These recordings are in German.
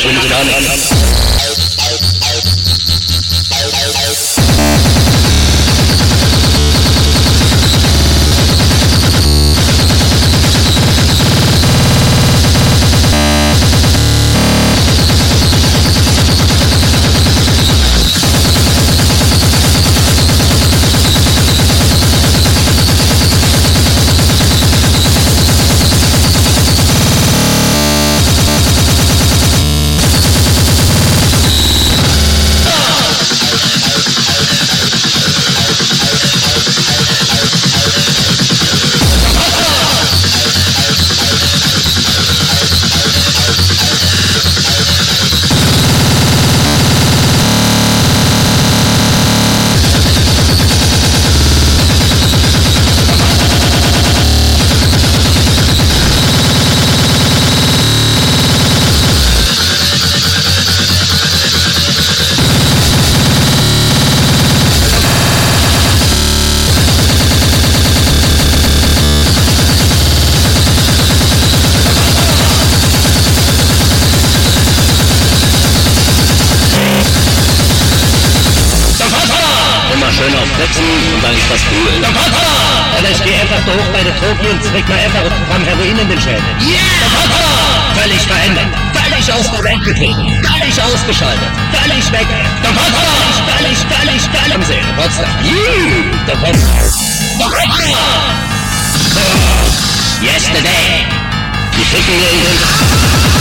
zu mir, der Tropie und zwickt mal einfach ein Gramm Heroin in den Schädel. Yeah! Völlig verändert. Völlig aus der Welt getreten. Völlig ausgeschaltet. Völlig weg. Völlig, völlig, völlig, völlig am See. Potsdam. Juhu! Der. Doch Yesterday. Die ficken in den...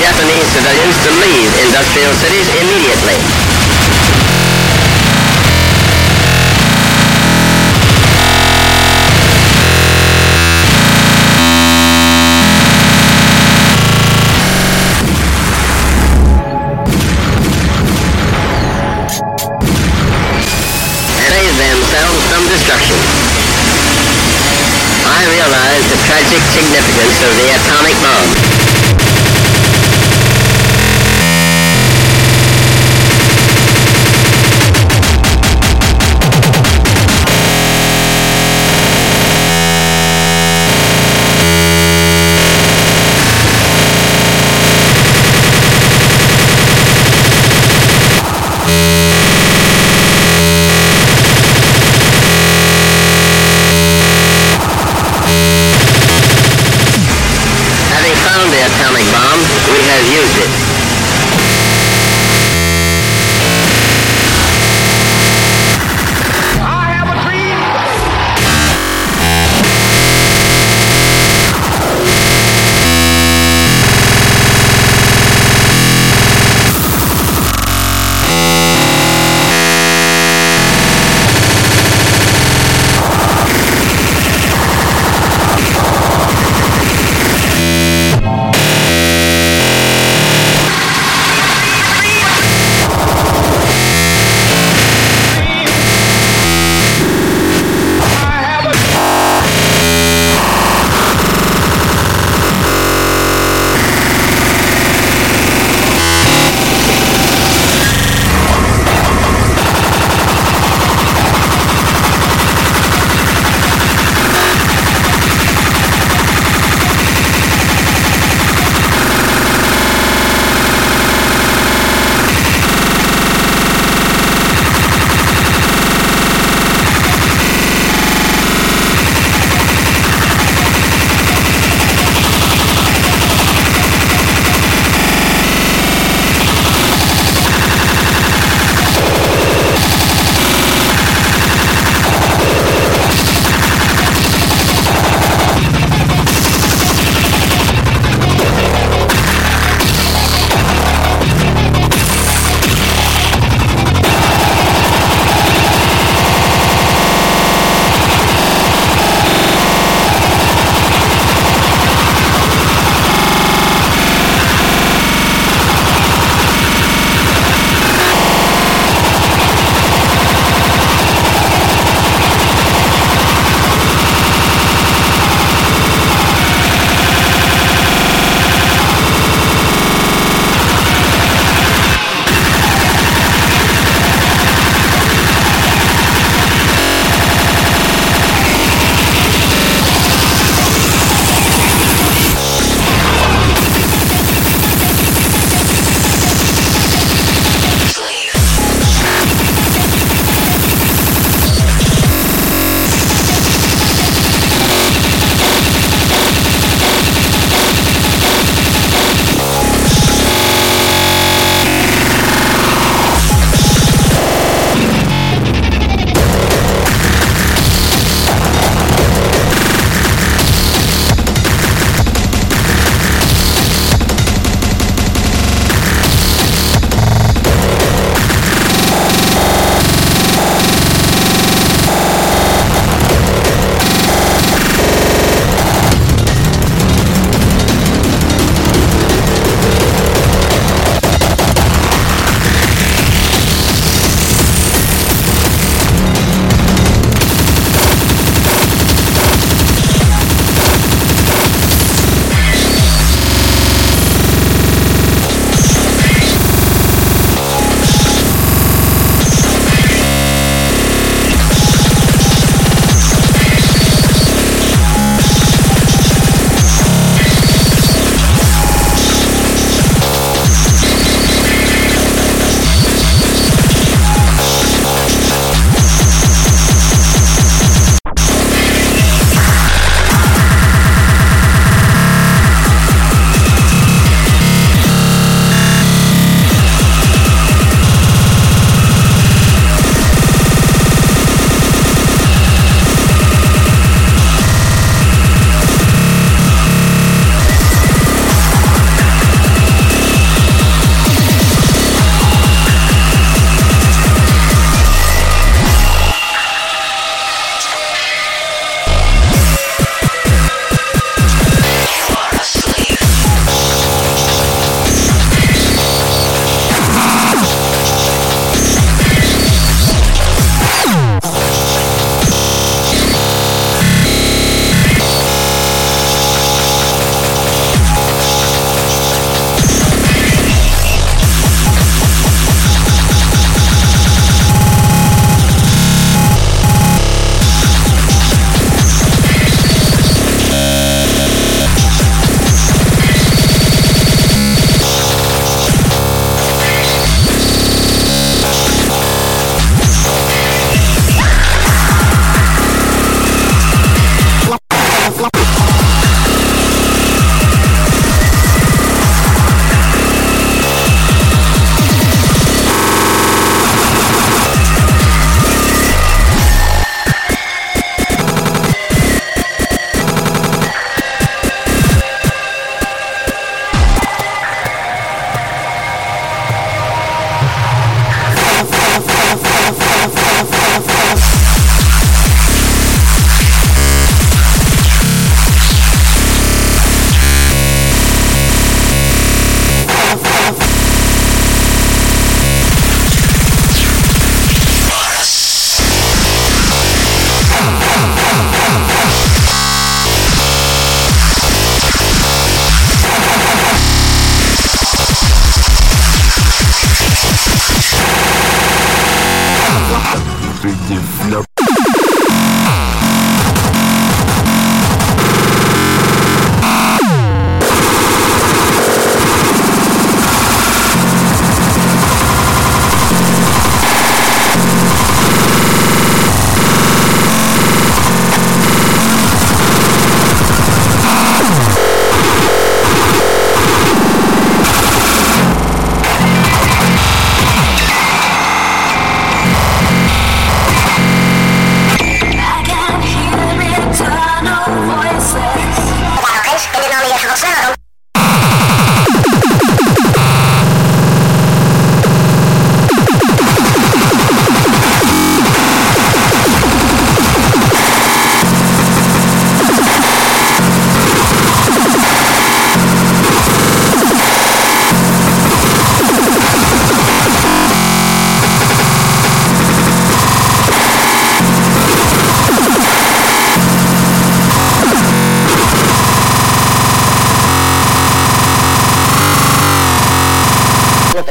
Japanese civilians to leave industrial cities immediately. Save themselves from destruction. I realize the tragic significance of the atomic bomb.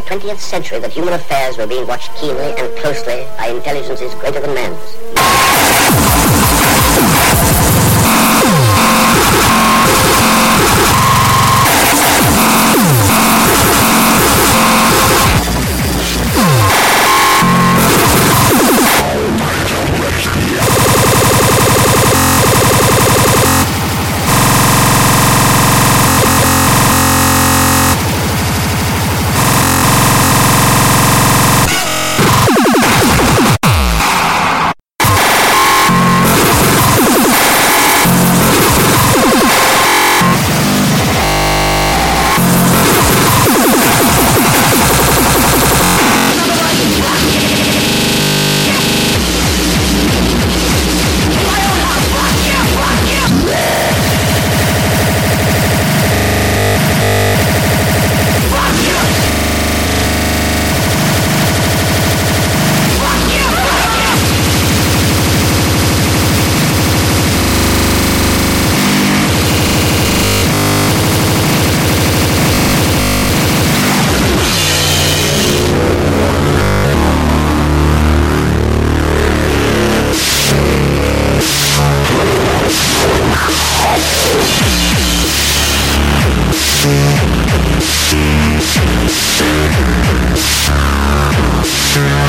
20th century that human affairs were being watched keenly and closely by intelligences greater than man's. Yeah.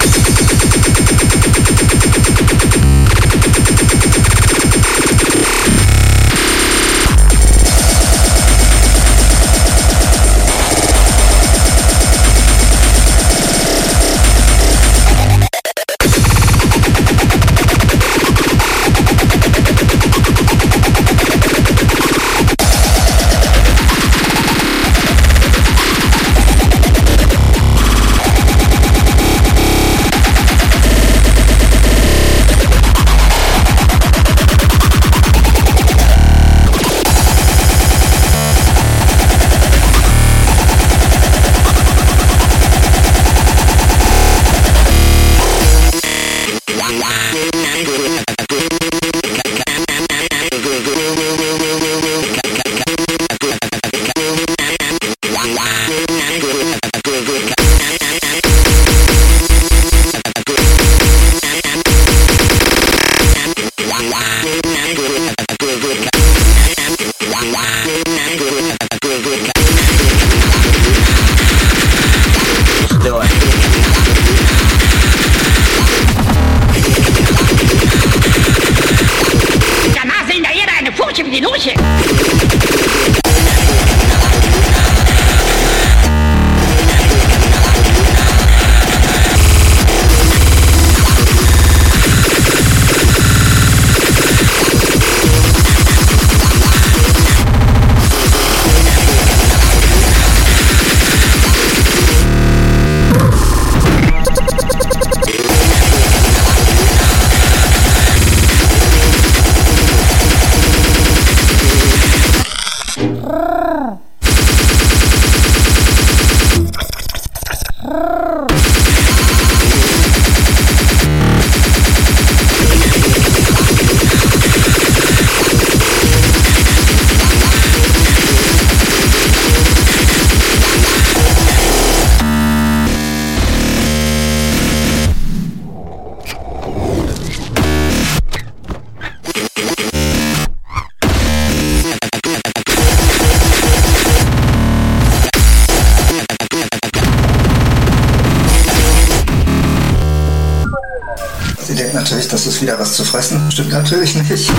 natürlich nicht.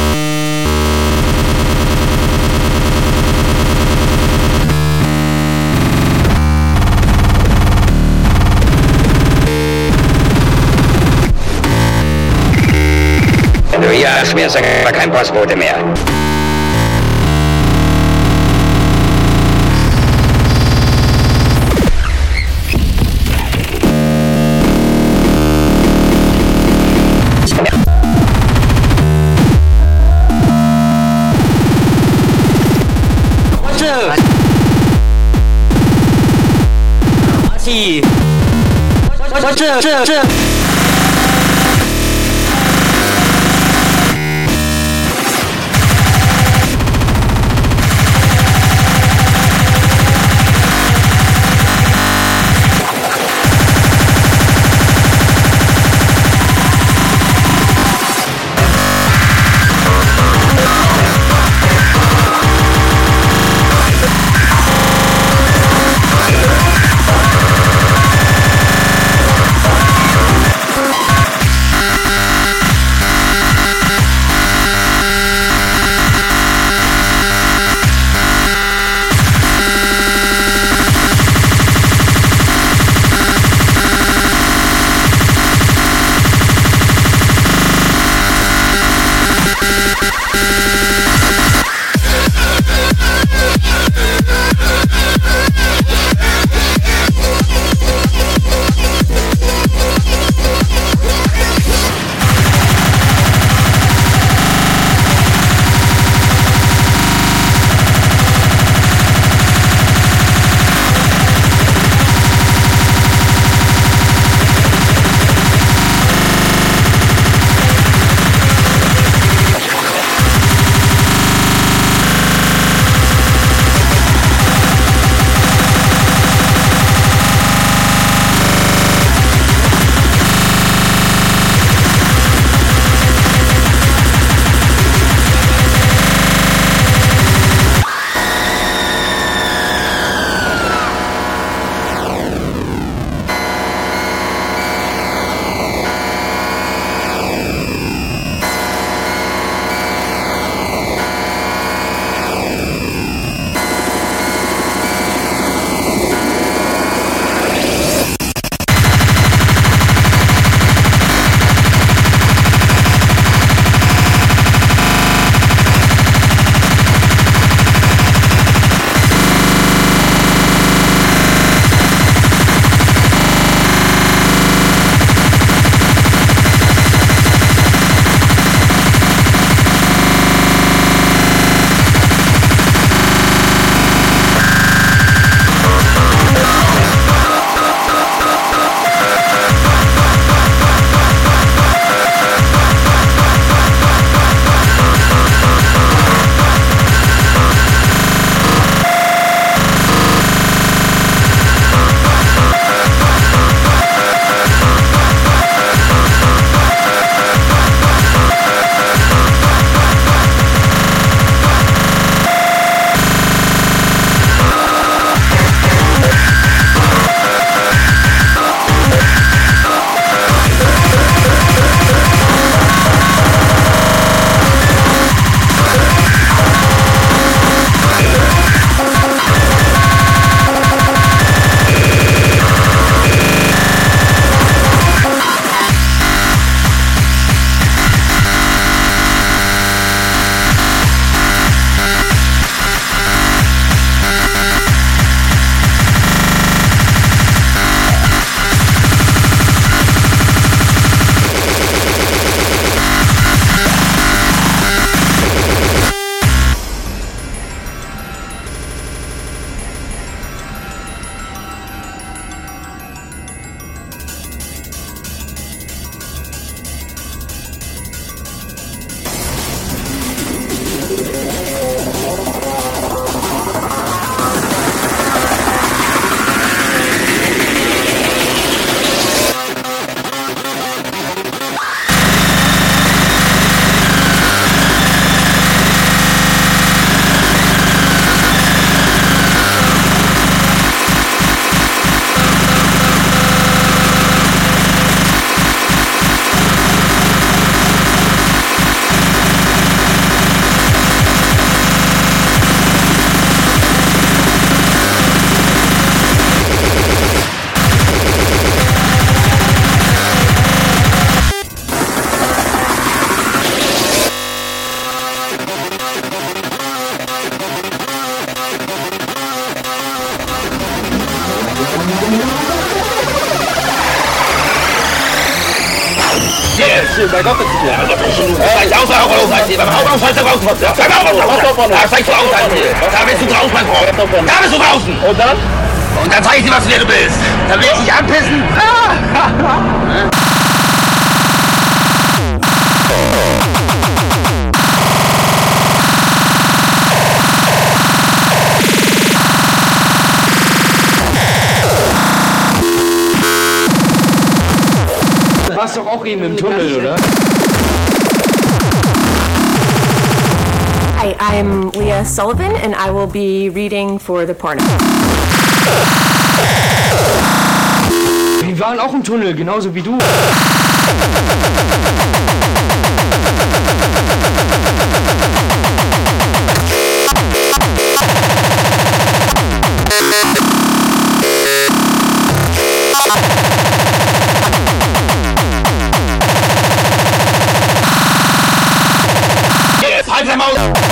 Mir sag aber kein Postbote mehr. 这样这这。Hauptausfall. Da steigst du aus, halt Da bist du draußen, mein Freund. Da bist du draußen. Und dann? Und dann zeig ich dir, was du du bist. Da will ich dich anpissen. Du warst doch auch eben im Tunnel, oder? Hi, I'm Leah Sullivan, and I will be reading for the porno. Wir waren auch im Tunnel, genauso wie du. Halt dein Maul.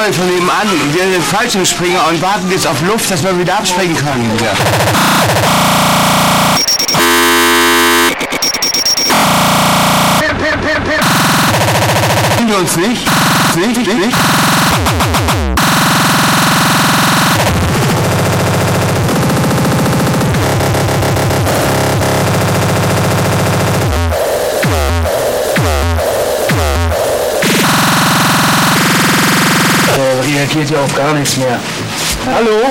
Neue von nebenan. Wir sind Fallschirmspringer und warten jetzt auf Luft, dass wir wieder abspringen. Ja. Sehen wir uns nicht? Nicht, nicht, nicht? Reagiert ja auf gar nichts mehr. Hallo?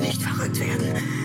Nicht verrückt werden.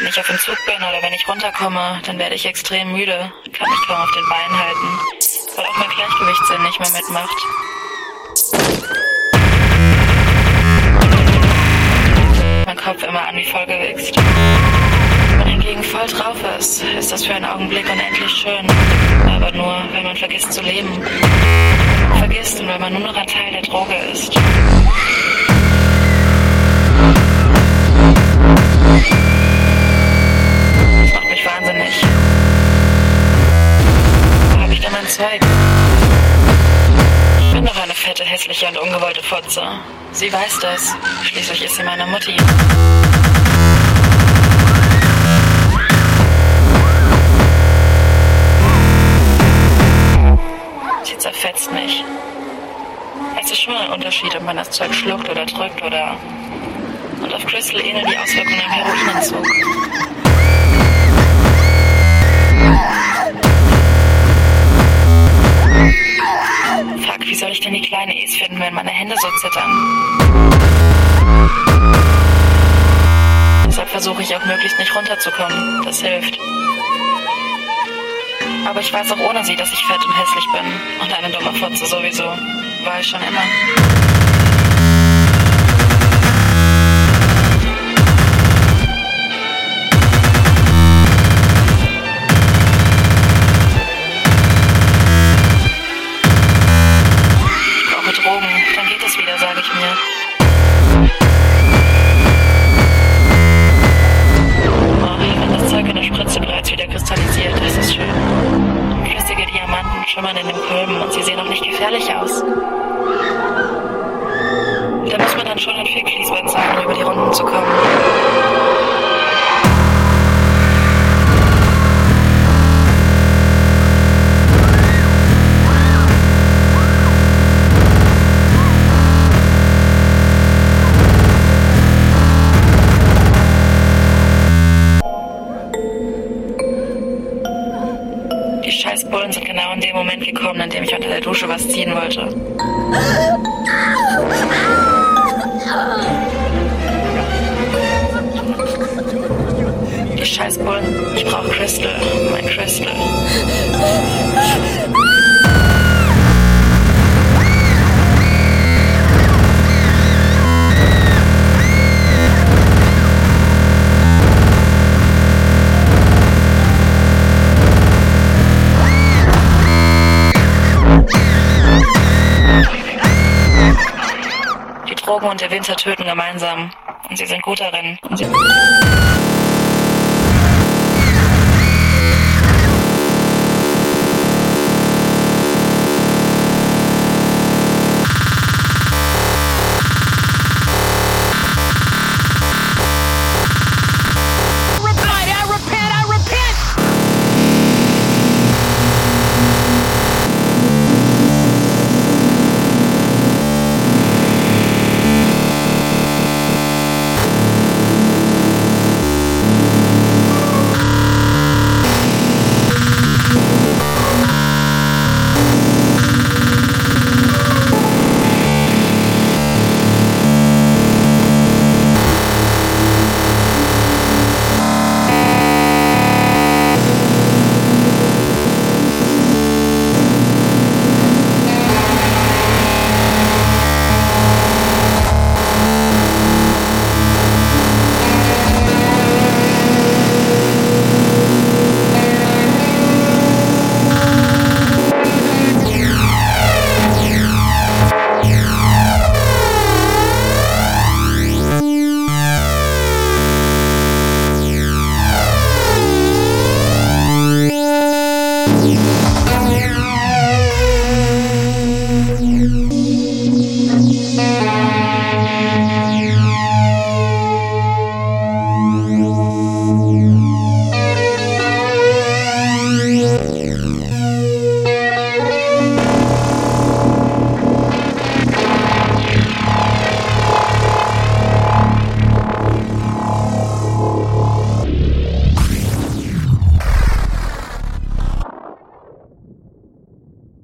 Wenn ich auf Entzug bin oder wenn ich runterkomme, dann werde ich extrem müde, kann mich kaum auf den Beinen halten, weil auch mein Gleichgewichtssinn nicht mehr mitmacht. Mein Kopf immer an wie vollgewichst. Wenn man hingegen voll drauf ist, ist das für einen Augenblick unendlich schön. Aber nur, wenn man vergisst zu leben. Vergisst und wenn man nur noch ein Teil der Droge ist. Zeug? Ich bin doch eine fette, hässliche und ungewollte Fotze. Sie weiß das. Schließlich ist sie meine Mutti. Sie zerfetzt mich. Es ist schon ein Unterschied, ob man das Zeug schluckt oder drückt oder... Und auf Crystal ähneln die Auswirkungen am Heroinentzug. Fuck, wie soll ich denn die kleine E's finden, wenn meine Hände so zittern? Deshalb versuche ich auch möglichst nicht runterzukommen. Das hilft. Aber ich weiß auch ohne sie, dass ich fett und hässlich bin. Und eine dumme Fotze sowieso. War ich schon immer. Wieder, Winter töten gemeinsam. Und sie sind gut darin. Und sie